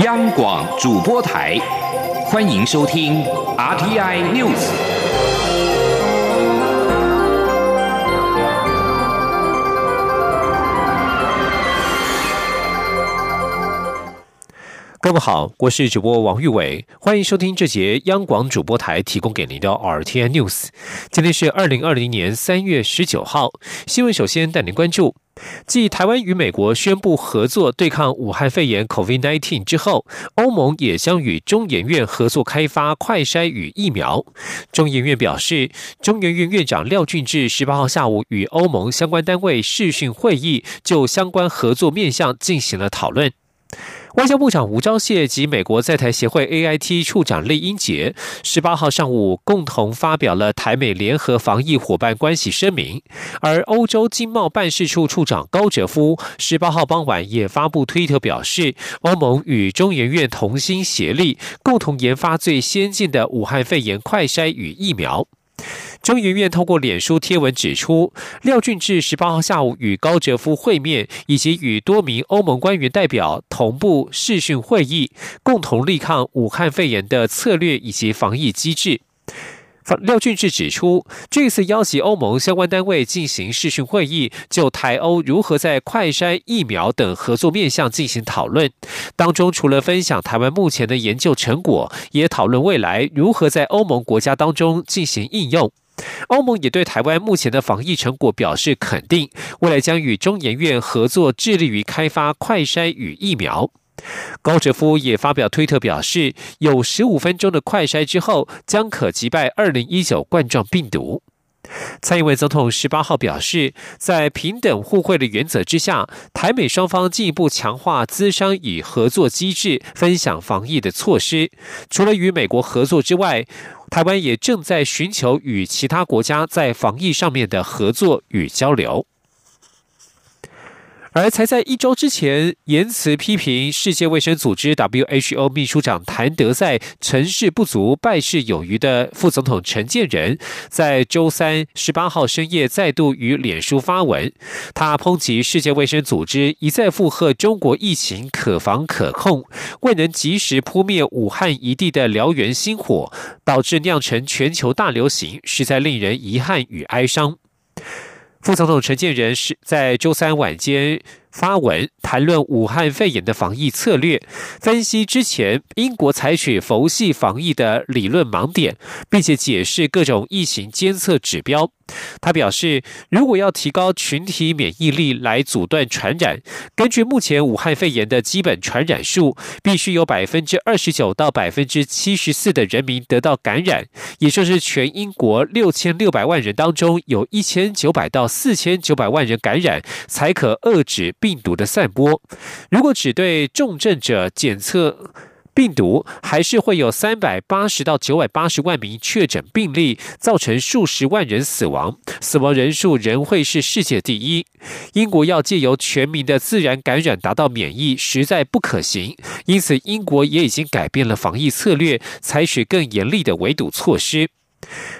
央广主播台，欢迎收听 RTI News。各位好，我是主播王玉伟，欢迎收听这节央广主播台提供给您的 RTI News。今天是二零二零年三月十九号，新闻首先带您关注。继台湾与美国宣布合作对抗武汉肺炎 （COVID-19） 之后，欧盟也将与中研院合作开发快筛与疫苗。中研院表示，中研院院长廖俊志十八号下午与欧盟相关单位视讯会议，就相关合作面向进行了讨论。外交部长吴钊燮及美国在台协会 AIT 处长厉英杰十八号上午共同发表了台美联合防疫伙伴关系声明，而欧洲经贸办事处处长高哲夫十八号傍晚也发布推特表示，欧盟与中研院同心协力，共同研发最先进的武汉肺炎快筛与疫苗。中研院通过脸书贴文指出，廖俊志十八号下午与高哲夫会面，以及与多名欧盟官员代表同步视讯会议，共同力抗武汉肺炎的策略以及防疫机制。廖俊志指出，这次邀请欧盟相关单位进行视讯会议，就台欧如何在快筛、疫苗等合作面向进行讨论。当中除了分享台湾目前的研究成果，也讨论未来如何在欧盟国家当中进行应用。欧盟也对台湾目前的防疫成果表示肯定，未来将与中研院合作，致力于开发快筛与疫苗。高哲夫也发表推特表示，有十五分钟的快筛之后，将可击败二零一九冠状病毒。蔡英文总统十八号表示，在平等互惠的原则之下，台美双方进一步强化资商与合作机制，分享防疫的措施。除了与美国合作之外，台湾也正在寻求与其他国家在防疫上面的合作与交流。而才在一周之前，言辞批评世界卫生组织 （WHO） 秘书长谭德赛成事不足败事有余的副总统陈建仁，在周三十八号深夜再度与脸书发文，他抨击世界卫生组织一再附和中国疫情可防可控，未能及时扑灭武汉一地的燎原星火，导致酿成全球大流行，实在令人遗憾与哀伤。副总统陈建仁是在周三晚间。发文谈论武汉肺炎的防疫策略，分析之前英国采取佛系防疫的理论盲点，并且解释各种疫情监测指标。他表示，如果要提高群体免疫力来阻断传染，根据目前武汉肺炎的基本传染数，必须有百分之二十九到百分之七十四的人民得到感染，也就是全英国六千六百万人当中有一千九百到四千九百万人感染，才可遏制。病毒的散播，如果只对重症者检测病毒，还是会有三百八十到九百八十万名确诊病例，造成数十万人死亡，死亡人数仍会是世界第一。英国要借由全民的自然感染达到免疫，实在不可行。因此，英国也已经改变了防疫策略，采取更严厉的围堵措施。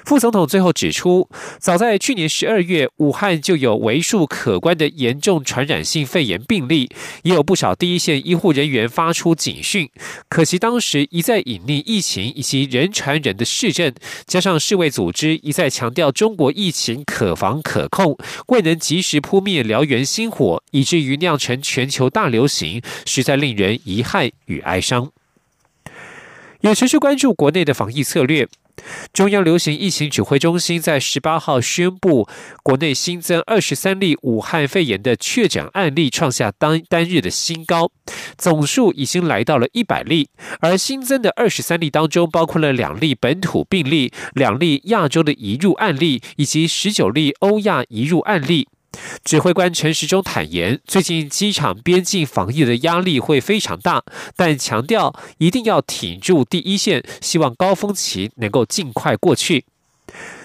副总统最后指出，早在去年十二月，武汉就有为数可观的严重传染性肺炎病例，也有不少第一线医护人员发出警讯。可惜当时一再隐匿疫情以及人传人的市政，加上世卫组织一再强调中国疫情可防可控，未能及时扑灭燎原星火，以至于酿成全球大流行，实在令人遗憾与哀伤。也持续关注国内的防疫策略。中央流行疫情指挥中心在十八号宣布，国内新增二十三例武汉肺炎的确诊案例，创下单单日的新高，总数已经来到了一百例。而新增的二十三例当中，包括了两例本土病例、两例亚洲的移入案例，以及十九例欧亚移入案例。指挥官陈时中坦言，最近机场边境防疫的压力会非常大，但强调一定要挺住第一线，希望高峰期能够尽快过去。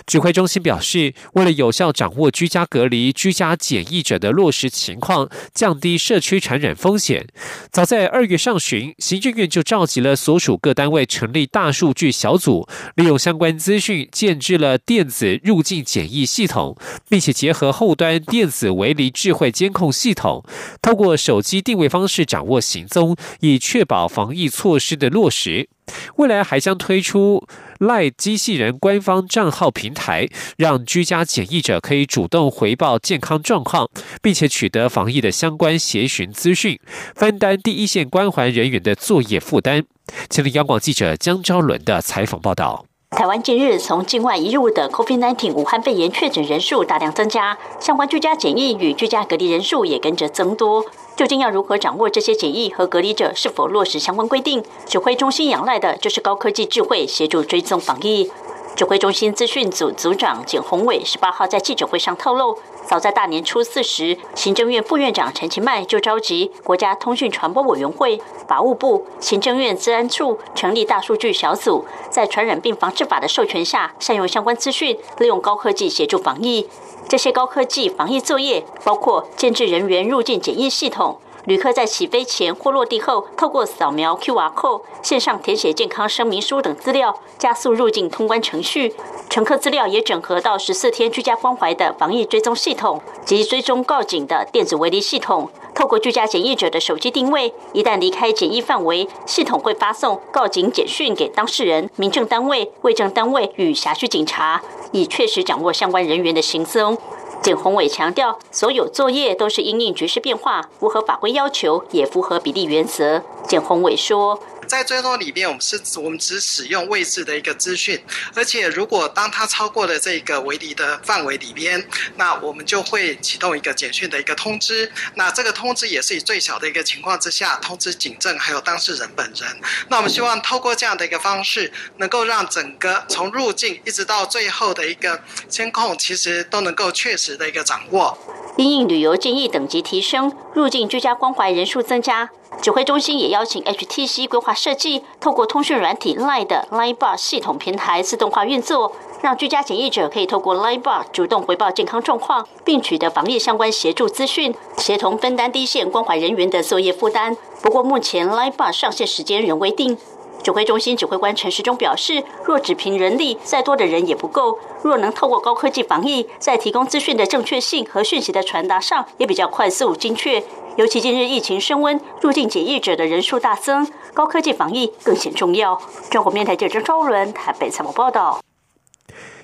指挥中心表示，为了有效掌握居家隔离、居家检疫者的落实情况，降低社区传染风险，早在二月上旬，行政院就召集了所属各单位成立大数据小组，利用相关资讯建制了电子入境检疫系统，并且结合后端电子围篱智慧监控系统，透过手机定位方式掌握行踪，以确保防疫措施的落实。未来还将推出赖机器人官方账号平台，让居家检疫者可以主动回报健康状况，并且取得防疫的相关协询资讯，分担第一线关怀人员的作业负担。前听央广记者江昭伦的采访报道。台湾近日从境外移入的 COVID-19 武汉肺炎确诊人数大量增加，相关居家检疫与居家隔离人数也跟着增多。究竟要如何掌握这些检疫和隔离者是否落实相关规定？指挥中心仰赖的就是高科技智慧协助追踪防疫。指挥中心资讯组组长简宏伟十八号在记者会上透露，早在大年初四时，行政院副院长陈其迈就召集国家通讯传播委员会、法务部、行政院治安处成立大数据小组，在传染病防治法的授权下，善用相关资讯，利用高科技协助防疫。这些高科技防疫作业包括建制人员入境检疫系统。旅客在起飞前或落地后，透过扫描 QR code、线上填写健康声明书等资料，加速入境通关程序。乘客资料也整合到十四天居家关怀的防疫追踪系统及追踪告警的电子围篱系统。透过居家检疫者的手机定位，一旦离开检疫范围，系统会发送告警简讯给当事人、民政单位、卫政单位与辖区警察，以确实掌握相关人员的行踪。简宏伟强调，所有作业都是因应局势变化，符合法规要求，也符合比例原则。简宏伟说。在追踪里面，我们是我们只使用位置的一个资讯，而且如果当它超过了这个围篱的范围里边，那我们就会启动一个简讯的一个通知。那这个通知也是以最小的一个情况之下通知警政还有当事人本人。那我们希望透过这样的一个方式，能够让整个从入境一直到最后的一个监控，其实都能够确实的一个掌握。因应旅游建议等级提升，入境居家关怀人数增加。指挥中心也邀请 HTC 规划设计，透过通讯软体 Line 的 Line Bar 系统平台自动化运作，让居家检疫者可以透过 Line Bar 主动回报健康状况，并取得防疫相关协助资讯，协同分担第一线关怀人员的作业负担。不过，目前 Line Bar 上线时间仍未定。指挥中心指挥官陈时中表示，若只凭人力，再多的人也不够。若能透过高科技防疫，在提供资讯的正确性和讯息的传达上，也比较快速精确。尤其近日疫情升温，入境检疫者的人数大增，高科技防疫更显重要。中国面台记者周伦台北采访报道。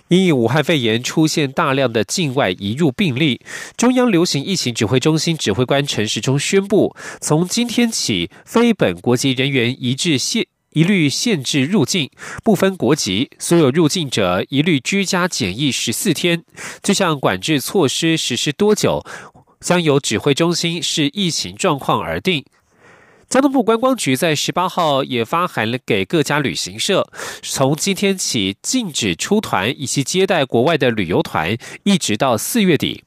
因武汉肺炎出现大量的境外移入病例，中央流行疫情指挥中心指挥官陈时中宣布，从今天起，非本国籍人员一致限一律限制入境，不分国籍，所有入境者一律居家检疫十四天。这项管制措施实施多久？将由指挥中心视疫情状况而定。交通部观光局在十八号也发函了给各家旅行社，从今天起禁止出团以及接待国外的旅游团，一直到四月底。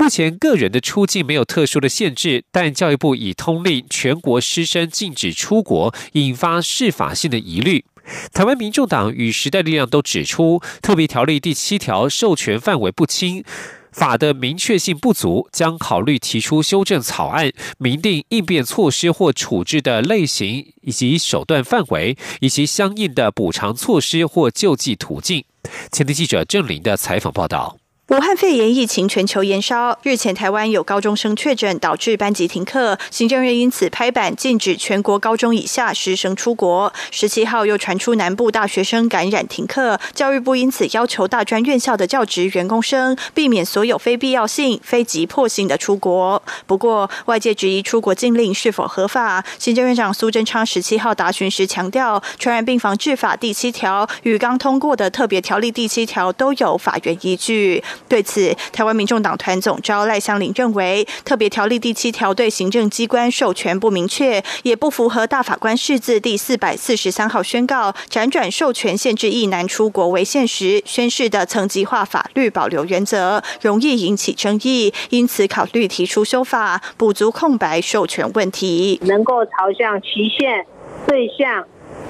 目前个人的出境没有特殊的限制，但教育部已通令全国师生禁止出国，引发释法性的疑虑。台湾民众党与时代力量都指出，特别条例第七条授权范围不清。法的明确性不足，将考虑提出修正草案，明定应变措施或处置的类型以及手段范围，以及相应的补偿措施或救济途径。前天记者郑林的采访报道。武汉肺炎疫情全球延烧，日前台湾有高中生确诊，导致班级停课，行政院因此拍板禁止全国高中以下师生出国。十七号又传出南部大学生感染停课，教育部因此要求大专院校的教职员工生避免所有非必要性、非急迫性的出国。不过，外界质疑出国禁令是否合法。行政院长苏贞昌十七号答询时强调，传染病防治法第七条与刚通过的特别条例第七条都有法源依据。对此，台湾民众党团总召赖香林认为，特别条例第七条对行政机关授权不明确，也不符合大法官释字第四百四十三号宣告辗转授权限制一男出国为现实宣誓的层级化法律保留原则，容易引起争议，因此考虑提出修法，补足空白授权问题，能够朝向期限、对象，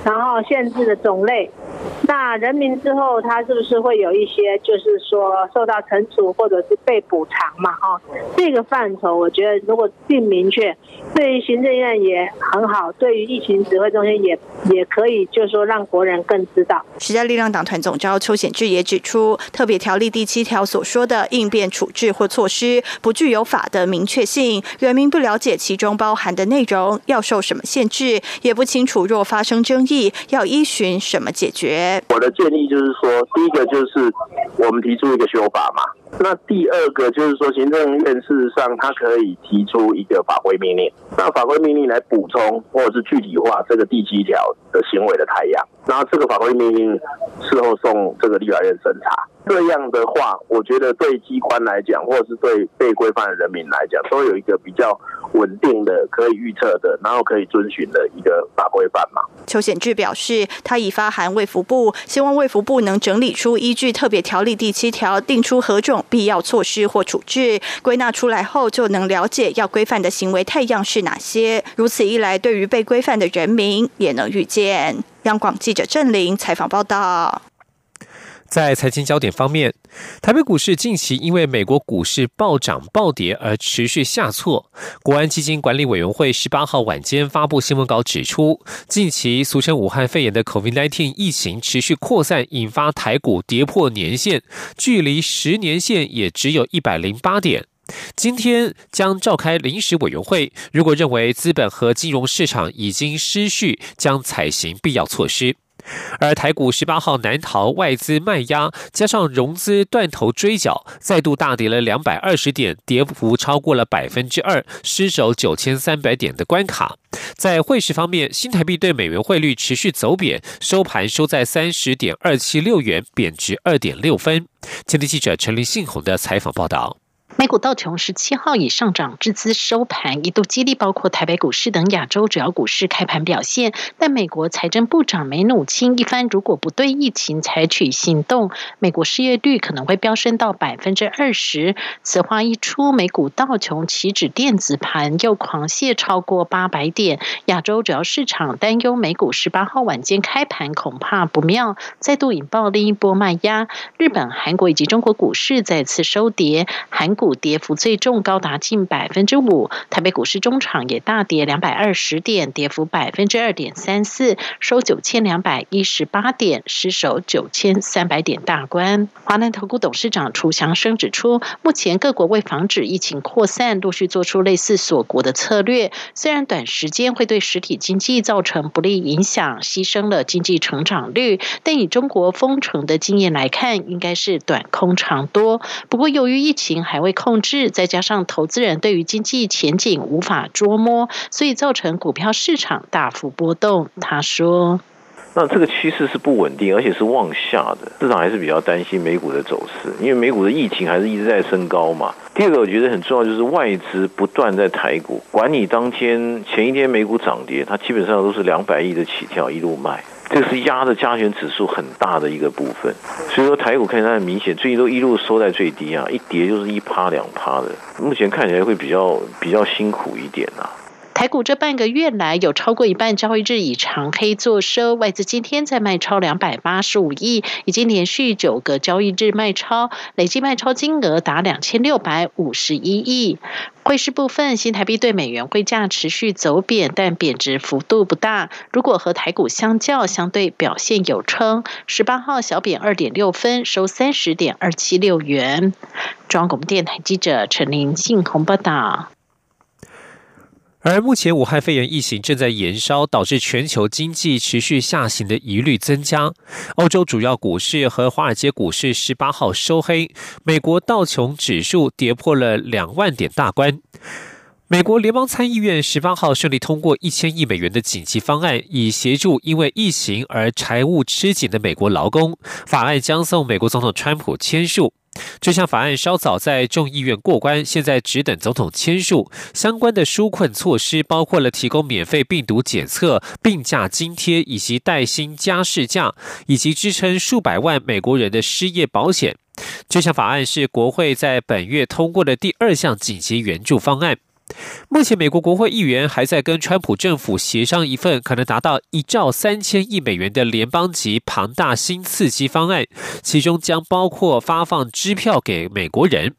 然后限制的种类。那人民之后，他是不是会有一些，就是说受到惩处或者是被补偿嘛？哈，这个范畴，我觉得如果并明确，对于行政院也很好，对于疫情指挥中心也也可以，就是说让国人更知道。时代力量党团总召邱显志也指出，特别条例第七条所说的应变处置或措施，不具有法的明确性，人民不了解其中包含的内容，要受什么限制，也不清楚若发生争议，要依循什么解决。我的建议就是说，第一个就是我们提出一个修法嘛。那第二个就是说，行政院事实上它可以提出一个法规命令，那法规命令来补充或者是具体化这个第七条的行为的太阳。然后这个法规命令事后送这个立法院审查。这样的话，我觉得对机关来讲，或是对被规范的人民来讲，都有一个比较稳定的、可以预测的，然后可以遵循的一个法规范嘛。邱显志表示，他已发函卫福部，希望卫福部能整理出依据特别条例第七条，定出何种必要措施或处置，归纳出来后就能了解要规范的行为太阳是哪些。如此一来，对于被规范的人民也能预见。央广记者郑玲采访报道。在财经焦点方面，台北股市近期因为美国股市暴涨暴跌而持续下挫。国安基金管理委员会十八号晚间发布新闻稿指出，近期俗称武汉肺炎的 COVID-19 疫情持续扩散，引发台股跌破年线，距离十年线也只有一百零八点。今天将召开临时委员会，如果认为资本和金融市场已经失序，将采行必要措施。而台股十八号难逃外资卖压，加上融资断头追缴，再度大跌了两百二十点，跌幅超过了百分之二，失守九千三百点的关卡。在汇市方面，新台币对美元汇率持续走贬，收盘收在三十点二七六元，贬值二点六分。天地记者陈林信宏的采访报道。美股道琼十七号以上涨至资收盘，一度激励包括台北股市等亚洲主要股市开盘表现。但美国财政部长梅努钦一番，如果不对疫情采取行动，美国失业率可能会飙升到百分之二十。此话一出，美股道琼岂止电子盘又狂泻超过八百点。亚洲主要市场担忧美股十八号晚间开盘恐怕不妙，再度引爆另一波卖压。日本、韩国以及中国股市再次收跌，韩股。跌幅最重，高达近百分之五。台北股市中场也大跌两百二十点，跌幅百分之二点三四，收九千两百一十八点，失守九千三百点大关。华南投顾董事长楚祥生指出，目前各国为防止疫情扩散，陆续做出类似锁国的策略。虽然短时间会对实体经济造成不利影响，牺牲了经济成长率，但以中国封城的经验来看，应该是短空长多。不过，由于疫情还未控制，再加上投资人对于经济前景无法捉摸，所以造成股票市场大幅波动。他说：“那这个趋势是不稳定，而且是往下的，市场还是比较担心美股的走势，因为美股的疫情还是一直在升高嘛。第二个，我觉得很重要就是外资不断在台股，管你当天前一天美股涨跌，它基本上都是两百亿的起跳一路卖。”这是压的加权指数很大的一个部分，所以说台股看起来很明显，最近都一路收在最低啊，一跌就是一趴两趴的，目前看起来会比较比较辛苦一点啊。台股这半个月来有超过一半交易日以长黑做收，外资今天在卖超两百八十五亿，已经连续九个交易日卖超，累计卖超金额达两千六百五十一亿。汇市部分，新台币对美元汇价持续走贬，但贬值幅度不大。如果和台股相较，相对表现有称。十八号小贬二点六分，收三十点二七六元。中央广播电台记者陈林信鸿报道。而目前武汉肺炎疫情正在延烧，导致全球经济持续下行的疑虑增加。欧洲主要股市和华尔街股市十八号收黑，美国道琼指数跌破了两万点大关。美国联邦参议院十八号顺利通过一千亿美元的紧急方案，以协助因为疫情而财务吃紧的美国劳工。法案将送美国总统川普签署。这项法案稍早在众议院过关，现在只等总统签署。相关的纾困措施包括了提供免费病毒检测、病假津贴以及带薪加事假，以及支撑数百万美国人的失业保险。这项法案是国会在本月通过的第二项紧急援助方案。目前，美国国会议员还在跟川普政府协商一份可能达到一兆三千亿美元的联邦级庞大新刺激方案，其中将包括发放支票给美国人。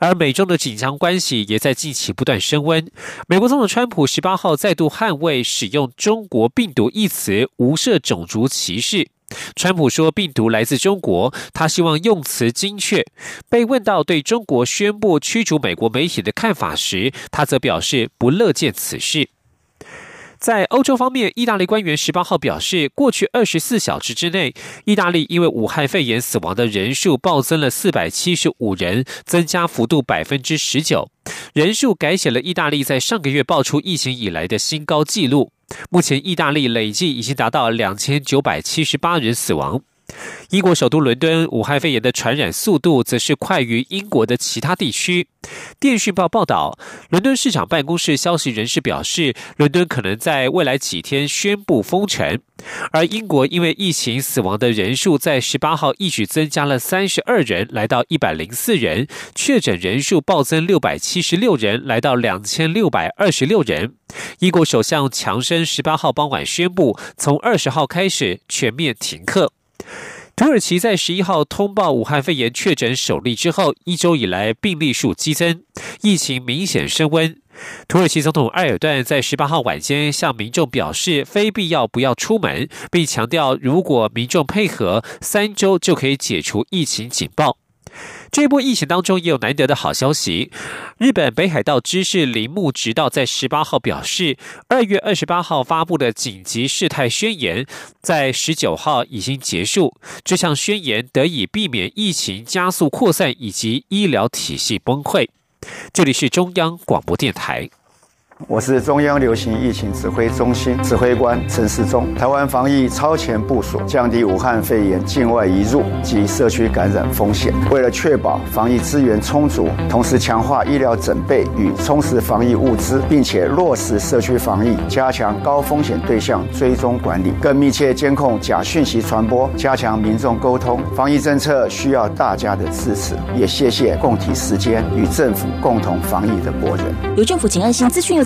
而美中的紧张关系也在近期不断升温。美国总统川普十八号再度捍卫使用“中国病毒”一词，无涉种族歧视。川普说病毒来自中国，他希望用词精确。被问到对中国宣布驱逐美国媒体的看法时，他则表示不乐见此事。在欧洲方面，意大利官员十八号表示，过去二十四小时之内，意大利因为武汉肺炎死亡的人数暴增了四百七十五人，增加幅度百分之十九，人数改写了意大利在上个月爆出疫情以来的新高纪录。目前，意大利累计已经达到两千九百七十八人死亡。英国首都伦敦武汉肺炎的传染速度则是快于英国的其他地区。电讯报报道，伦敦市长办公室消息人士表示，伦敦可能在未来几天宣布封城。而英国因为疫情死亡的人数在十八号一举增加了三十二人，来到一百零四人；确诊人数暴增六百七十六人，来到两千六百二十六人。英国首相强生十八号傍晚宣布，从二十号开始全面停课。土耳其在十一号通报武汉肺炎确诊首例之后，一周以来病例数激增，疫情明显升温。土耳其总统埃尔段在十八号晚间向民众表示，非必要不要出门，并强调，如果民众配合，三周就可以解除疫情警报。这波疫情当中也有难得的好消息。日本北海道知事铃木直道在十八号表示，二月二十八号发布的紧急事态宣言在十九号已经结束。这项宣言得以避免疫情加速扩散以及医疗体系崩溃。这里是中央广播电台。我是中央流行疫情指挥中心指挥官陈世忠。台湾防疫超前部署，降低武汉肺炎境外移入及社区感染风险。为了确保防疫资源充足，同时强化医疗准备与充实防疫物资，并且落实社区防疫，加强高风险对象追踪管理，更密切监控假讯息传播，加强民众沟通。防疫政策需要大家的支持，也谢谢共体时间与政府共同防疫的国人。由政府请安心资讯由。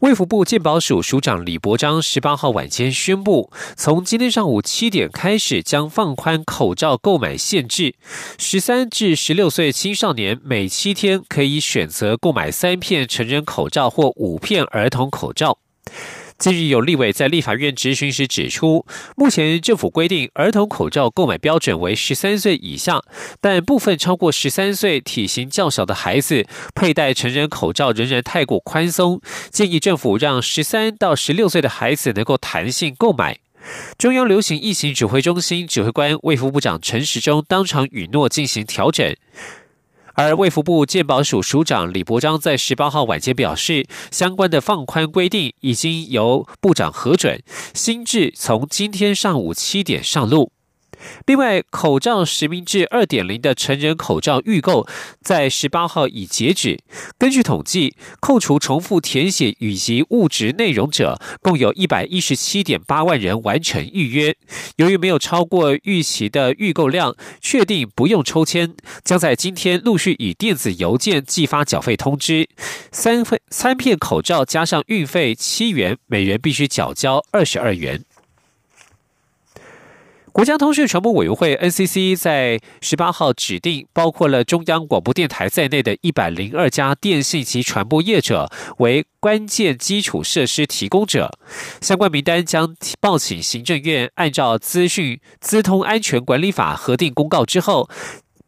卫福部健保署署长李伯章十八号晚间宣布，从今天上午七点开始，将放宽口罩购买限制。十三至十六岁青少年每七天可以选择购买三片成人口罩或五片儿童口罩。近日有立委在立法院质询时指出，目前政府规定儿童口罩购买标准为十三岁以下，但部分超过十三岁、体型较小的孩子佩戴成人口罩仍然太过宽松，建议政府让十三到十六岁的孩子能够弹性购买。中央流行疫情指挥中心指挥官卫副部长陈时中当场允诺进行调整。而卫福部健保署署长李伯章在十八号晚间表示，相关的放宽规定已经由部长核准，新制从今天上午七点上路。另外，口罩实名制二点零的成人口罩预购在十八号已截止。根据统计，扣除重复填写以及物质内容者，共有一百一十七点八万人完成预约。由于没有超过预期的预购量，确定不用抽签，将在今天陆续以电子邮件寄发缴费通知。三份三片口罩加上运费七元，每人必须缴交二十二元。国家通讯传播委员会 NCC 在十八号指定，包括了中央广播电台在内的一百零二家电信及传播业者为关键基础设施提供者，相关名单将报请行政院按照资讯资通安全管理法核定公告之后，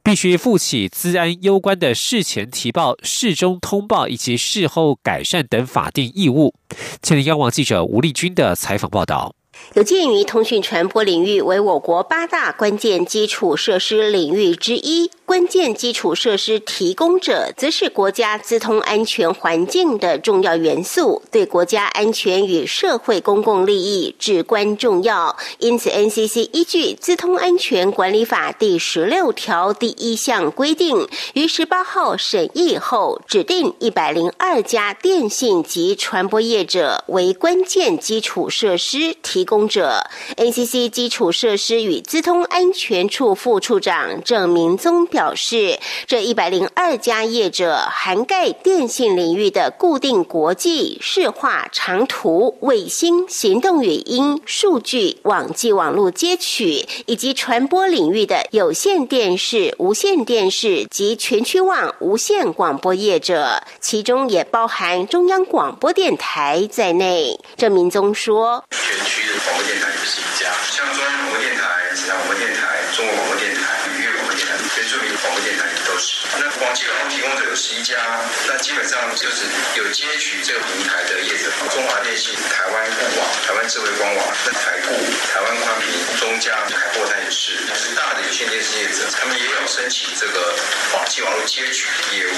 必须负起资安攸关的事前提报、事中通报以及事后改善等法定义务。千里央网记者吴丽君的采访报道。有鉴于通讯传播领域为我国八大关键基础设施领域之一，关键基础设施提供者则是国家资通安全环境的重要元素，对国家安全与社会公共利益至关重要。因此，NCC 依据《资通安全管理法》第十六条第一项规定，于十八号审议后，指定一百零二家电信及传播业者为关键基础设施提供者。NCC 基础设施与资通安全处副处长郑明宗表。表示，这一百零二家业者涵盖电信领域的固定国际、市话、长途、卫星、行动语音、数据、网际网络接取，以及传播领域的有线电视、无线电视及全区网无线广播业者，其中也包含中央广播电台在内。郑明宗说：“全区的广播电台是一家，是，那网际网络提供者有十一家，那基本上就是有接取这个平台的业者，中华电信、台湾固网、台湾智慧光网、台固、台湾宽频、中嘉、海博泰也是，是大的有线电视业者，他们也有申请这个际网络接取业务。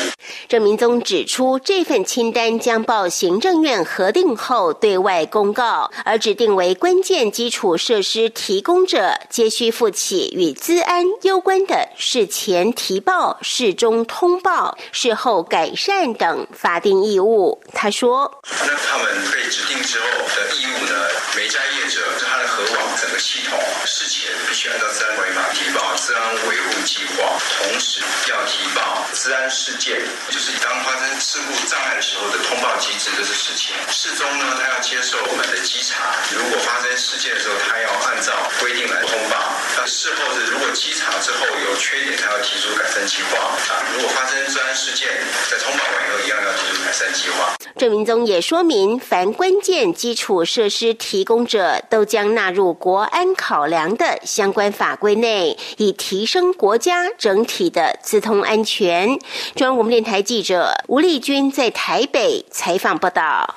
郑明宗指出，这份清单将报行政院核定后对外公告，而指定为关键基础设施提供者，皆需负起与资安攸关的事前提报、事中通报、事后改善等法定义务。他说：“那他们被指定之后的义务呢？每家业者治安维护计划，同时要提报治安事件。”就是当发生事故障碍的时候的通报机制，这是事情。事中呢，他要接受我们的稽查。如果发生事件的时候，他要按照规定来通报。那事后是如果稽查之后有缺点，他要提出改善计划。啊，如果发生治安事件，在通报完以后，一样要提出改善计划。郑明宗也说明，凡关键基础设施提供者都将纳入国安考量的相关法规内，以提升国家整体的资通安全。中央广播电台。记者吴丽君在台北采访报道。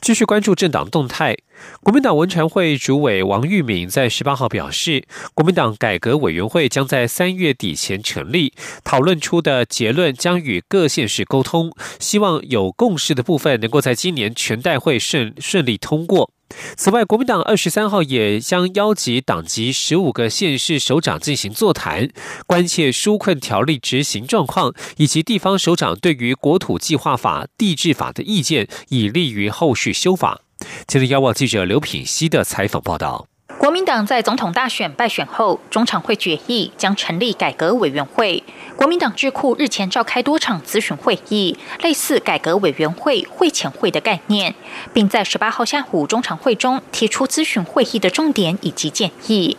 继续关注政党动态，国民党文传会主委王玉敏在十八号表示，国民党改革委员会将在三月底前成立，讨论出的结论将与各县市沟通，希望有共识的部分能够在今年全代会顺顺利通过。此外，国民党二十三号也将邀集党籍十五个县市首长进行座谈，关切纾困条例执行状况以及地方首长对于国土计划法、地质法的意见，以利于后续修法。今天，邀望记者刘品熙的采访报道。国民党在总统大选败选后，中常会决议将成立改革委员会。国民党智库日前召开多场咨询会议，类似改革委员会会前会的概念，并在十八号下午中常会中提出咨询会议的重点以及建议。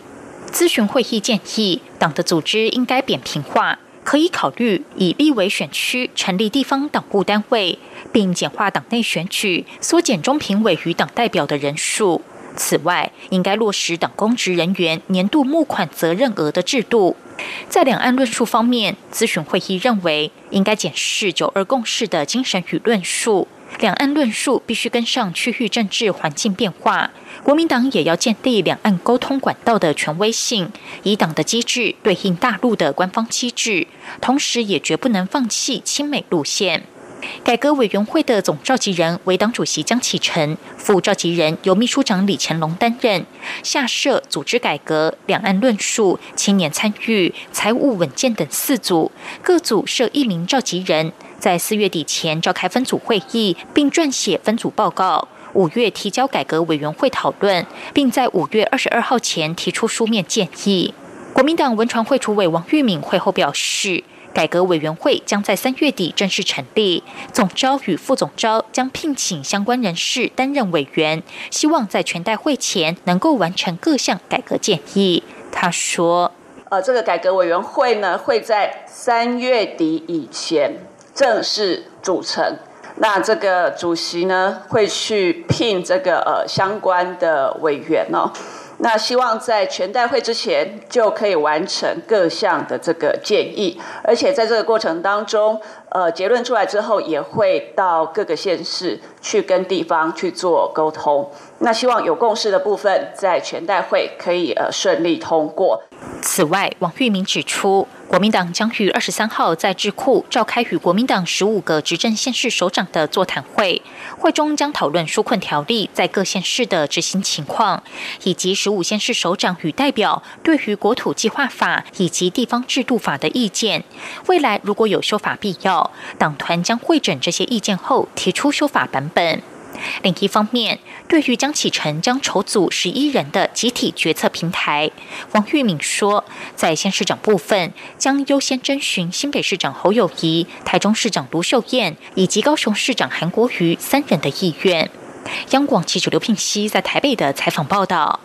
咨询会议建议，党的组织应该扁平化，可以考虑以立委选区成立地方党部单位，并简化党内选举，缩减中评委与党代表的人数。此外，应该落实党公职人员年度募款责任额的制度。在两岸论述方面，咨询会议认为应该检视九二共识的精神与论述。两岸论述必须跟上区域政治环境变化。国民党也要建立两岸沟通管道的权威性，以党的机制对应大陆的官方机制，同时也绝不能放弃亲美路线。改革委员会的总召集人为党主席江启臣，副召集人由秘书长李乾龙担任。下设组织改革、两岸论述、青年参与、财务稳健等四组，各组设一名召集人，在四月底前召开分组会议，并撰写分组报告。五月提交改革委员会讨论，并在五月二十二号前提出书面建议。国民党文传会主委王玉敏会后表示。改革委员会将在三月底正式成立，总召与副总召将聘请相关人士担任委员，希望在全代会前能够完成各项改革建议。他说：“呃，这个改革委员会呢，会在三月底以前正式组成。那这个主席呢，会去聘这个呃相关的委员哦。”那希望在全代会之前就可以完成各项的这个建议，而且在这个过程当中，呃，结论出来之后也会到各个县市去跟地方去做沟通。那希望有共识的部分在全代会可以呃顺利通过。此外，王玉明指出，国民党将于二十三号在智库召开与国民党十五个执政县市首长的座谈会，会中将讨论纾困条例在各县市的执行情况，以及十五县市首长与代表对于国土计划法以及地方制度法的意见。未来如果有修法必要，党团将会诊这些意见后提出修法版本本。另一方面，对于江启臣将筹组十一人的集体决策平台，王玉敏说，在县市长部分将优先征询新北市长侯友谊、台中市长卢秀燕以及高雄市长韩国瑜三人的意愿。央广记者刘聘熙在台北的采访报道。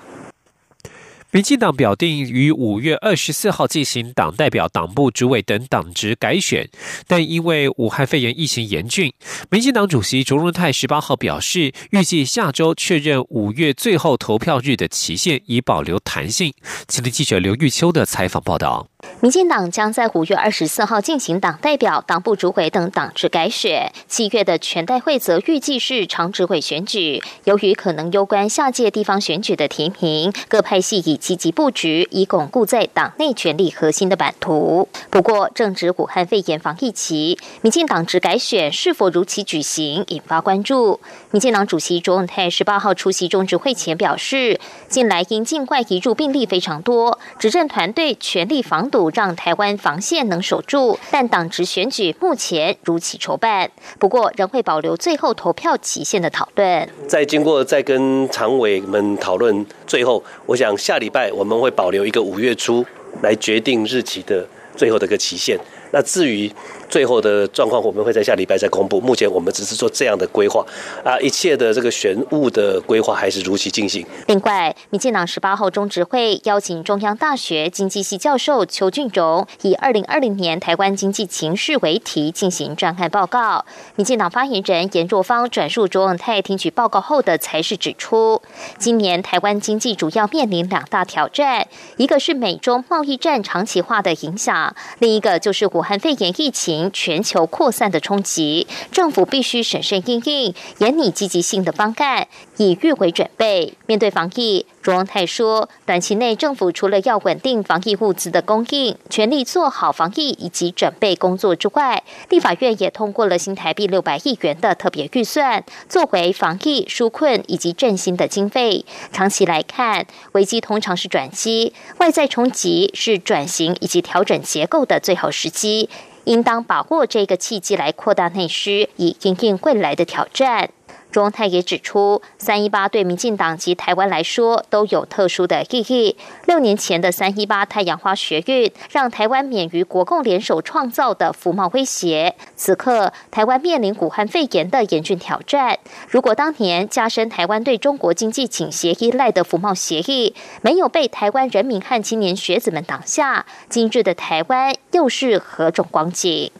民进党表定于五月二十四号进行党代表、党部主委等党职改选，但因为武汉肺炎疫情严峻，民进党主席卓荣泰十八号表示，预计下周确认五月最后投票日的期限，以保留弹性。请听记者刘玉秋的采访报道。民进党将在五月二十四号进行党代表、党部主委等党职改选，七月的全代会则预计是常执委选举。由于可能攸关下届地方选举的提名，各派系已积极布局，以巩固在党内权力核心的版图。不过，正值武汉肺炎防疫期，民进党职改选是否如期举行，引发关注。民进党主席卓永泰十八号出席中执会前表示，近来因境外移入病例非常多，执政团队全力防。堵让台湾防线能守住，但党职选举目前如期筹办，不过仍会保留最后投票期限的讨论。在经过再跟常委们讨论，最后我想下礼拜我们会保留一个五月初来决定日期的最后的一个期限。那至于。最后的状况我们会在下礼拜再公布。目前我们只是做这样的规划啊，一切的这个选务的规划还是如期进行。另外，民进党十八号中执会邀请中央大学经济系教授邱俊荣，以二零二零年台湾经济情势为题进行专案报告。民进党发言人严若芳转述卓永泰听取报告后的才是指出，今年台湾经济主要面临两大挑战，一个是美中贸易战长期化的影响，另一个就是武汉肺炎疫情。全球扩散的冲击，政府必须审慎应应，严拟积极性的方案，以预为准备。面对防疫，卓荣泰说，短期内政府除了要稳定防疫物资的供应，全力做好防疫以及准备工作之外，立法院也通过了新台币六百亿元的特别预算，作为防疫纾困以及振兴的经费。长期来看，危机通常是转机，外在冲击是转型以及调整结构的最好时机。应当把握这个契机来扩大内需，以应应未来的挑战。中泰也指出，三一八对民进党及台湾来说都有特殊的意义。六年前的三一八太阳花学运，让台湾免于国共联手创造的服贸威胁。此刻，台湾面临武汉肺炎的严峻挑战。如果当年加深台湾对中国经济倾斜依赖的服贸协议，没有被台湾人民和青年学子们挡下，今日的台湾又是何种光景？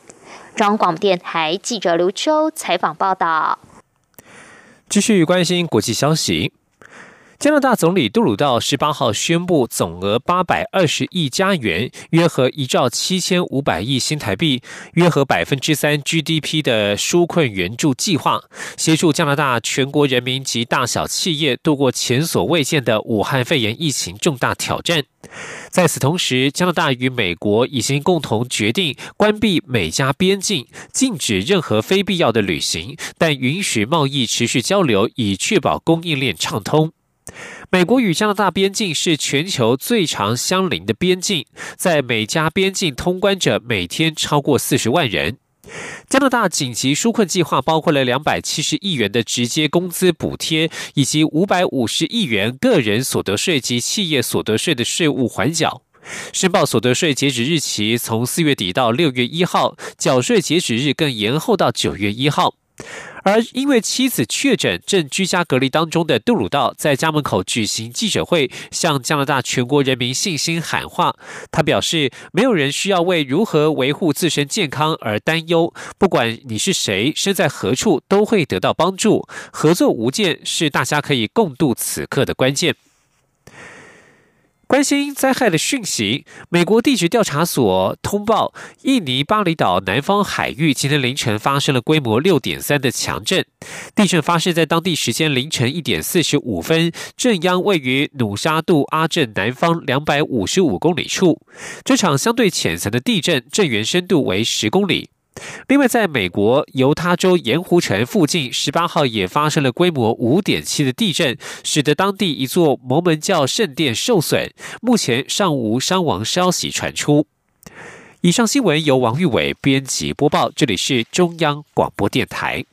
中央广播电台记者刘秋采访报道。继续关心国际消息，加拿大总理杜鲁道十八号宣布，总额八百二十亿加元（约合一兆七千五百亿新台币，约合百分之三 GDP） 的纾困援助计划，协助加拿大全国人民及大小企业度过前所未见的武汉肺炎疫情重大挑战。在此同时，加拿大与美国已经共同决定关闭美加边境，禁止任何非必要的旅行，但允许贸易持续交流，以确保供应链畅通。美国与加拿大边境是全球最长相邻的边境，在美加边境通关者每天超过四十万人。加拿大紧急纾困计划包括了两百七十亿元的直接工资补贴，以及五百五十亿元个人所得税及企业所得税的税务缓缴。申报所得税截止日期从四月底到六月一号，缴税截止日更延后到九月一号。而因为妻子确诊正居家隔离当中的杜鲁道，在家门口举行记者会，向加拿大全国人民信心喊话。他表示，没有人需要为如何维护自身健康而担忧，不管你是谁，身在何处，都会得到帮助。合作无间是大家可以共度此刻的关键。关担心灾害的讯息，美国地质调查所通报，印尼巴厘岛南方海域今天凌晨发生了规模六点三的强震。地震发生在当地时间凌晨一点四十五分，震央位于努沙杜阿镇南方两百五十五公里处。这场相对浅层的地震，震源深度为十公里。另外，在美国犹他州盐湖城附近，十八号也发生了规模五点七的地震，使得当地一座摩门教圣殿受损。目前尚无伤亡消息传出。以上新闻由王玉伟编辑播报，这里是中央广播电台。